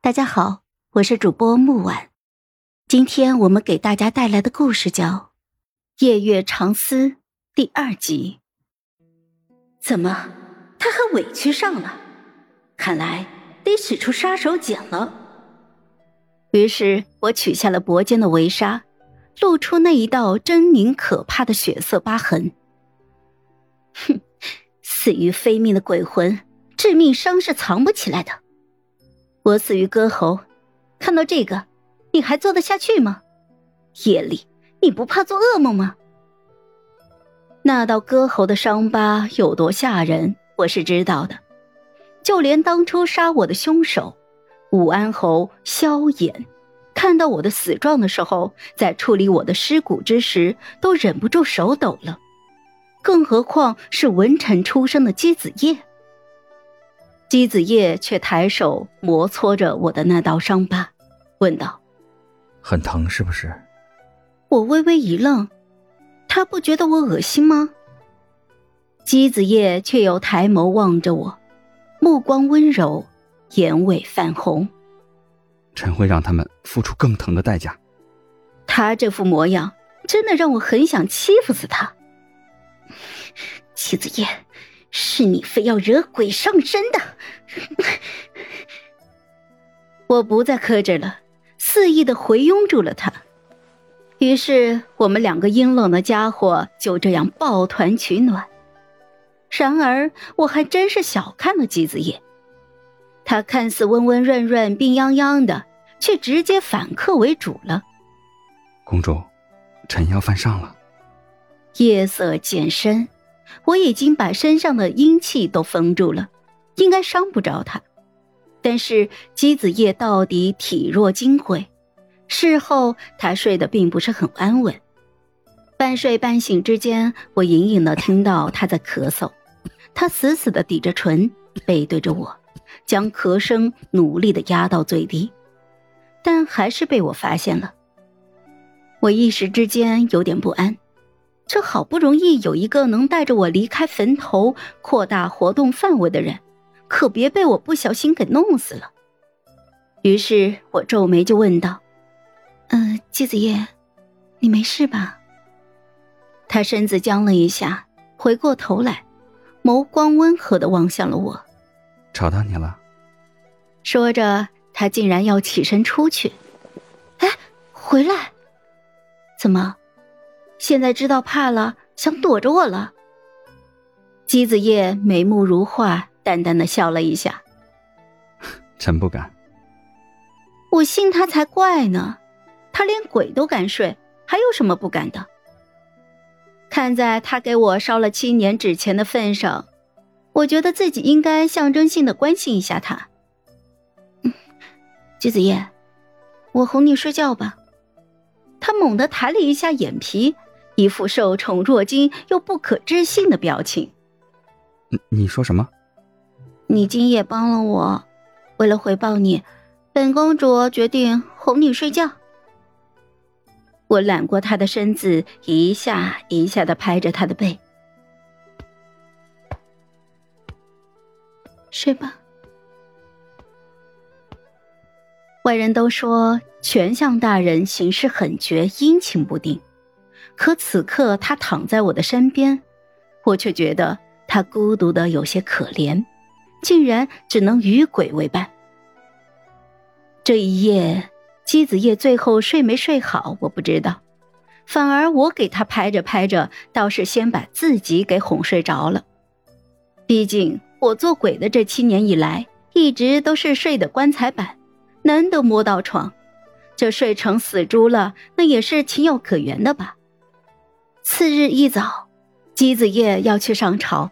大家好，我是主播木婉。今天我们给大家带来的故事叫《夜月长思》第二集。怎么，他还委屈上了？看来得使出杀手锏了。于是我取下了脖间的围纱，露出那一道狰狞可怕的血色疤痕。哼，死于非命的鬼魂，致命伤是藏不起来的。我死于割喉，看到这个，你还做得下去吗？夜里，你不怕做噩梦吗？那道割喉的伤疤有多吓人，我是知道的。就连当初杀我的凶手武安侯萧衍，看到我的死状的时候，在处理我的尸骨之时，都忍不住手抖了。更何况是文臣出身的姬子夜。姬子夜却抬手摩搓着我的那道伤疤，问道：“很疼是不是？”我微微一愣，他不觉得我恶心吗？姬子夜却又抬眸望着我，目光温柔，眼尾泛红。臣会让他们付出更疼的代价。他这副模样，真的让我很想欺负死他。姬子夜。是你非要惹鬼上身的！我不再克制了，肆意的回拥住了他。于是我们两个阴冷的家伙就这样抱团取暖。然而我还真是小看了姬子夜，他看似温温润润、病殃殃的，却直接反客为主了。公主，臣要犯上了。夜色渐深。我已经把身上的阴气都封住了，应该伤不着他。但是姬子夜到底体弱金贵，事后他睡得并不是很安稳。半睡半醒之间，我隐隐的听到他在咳嗽，他死死的抵着唇，背对着我，将咳声努力的压到最低，但还是被我发现了。我一时之间有点不安。这好不容易有一个能带着我离开坟头、扩大活动范围的人，可别被我不小心给弄死了。于是我皱眉就问道：“嗯，姬子夜，你没事吧？”他身子僵了一下，回过头来，眸光温和的望向了我。吵到你了？说着，他竟然要起身出去。哎，回来！怎么？现在知道怕了，想躲着我了。姬子夜眉目如画，淡淡的笑了一下。臣不敢。我信他才怪呢，他连鬼都敢睡，还有什么不敢的？看在他给我烧了七年纸钱的份上，我觉得自己应该象征性的关心一下他。姬子夜，我哄你睡觉吧。他猛地抬了一下眼皮。一副受宠若惊又不可置信的表情。你你说什么？你今夜帮了我，为了回报你，本公主决定哄你睡觉。我揽过他的身子，一下一下的拍着他的背。睡吧。外人都说权相大人行事狠绝，阴晴不定。可此刻他躺在我的身边，我却觉得他孤独的有些可怜，竟然只能与鬼为伴。这一夜，姬子夜最后睡没睡好，我不知道。反而我给他拍着拍着，倒是先把自己给哄睡着了。毕竟我做鬼的这七年以来，一直都是睡的棺材板，难得摸到床，这睡成死猪了，那也是情有可原的吧。次日一早，姬子夜要去上朝，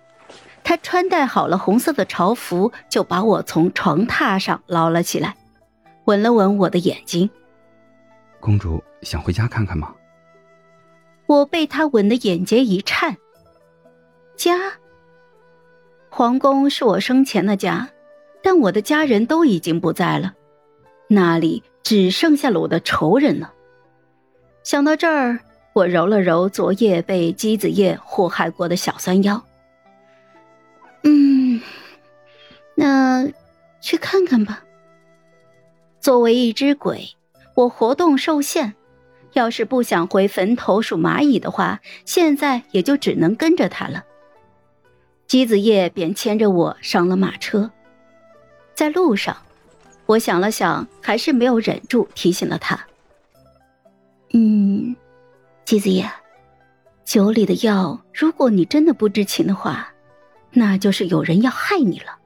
他穿戴好了红色的朝服，就把我从床榻上捞了起来，吻了吻我的眼睛。公主想回家看看吗？我被他吻的眼睫一颤。家，皇宫是我生前的家，但我的家人都已经不在了，那里只剩下了我的仇人了。想到这儿。我揉了揉昨夜被姬子夜祸害过的小酸腰，嗯，那去看看吧。作为一只鬼，我活动受限，要是不想回坟头数蚂蚁的话，现在也就只能跟着他了。姬子夜便牵着我上了马车，在路上，我想了想，还是没有忍住提醒了他：“，姬子夜。”酒里的药，如果你真的不知情的话，那就是有人要害你了。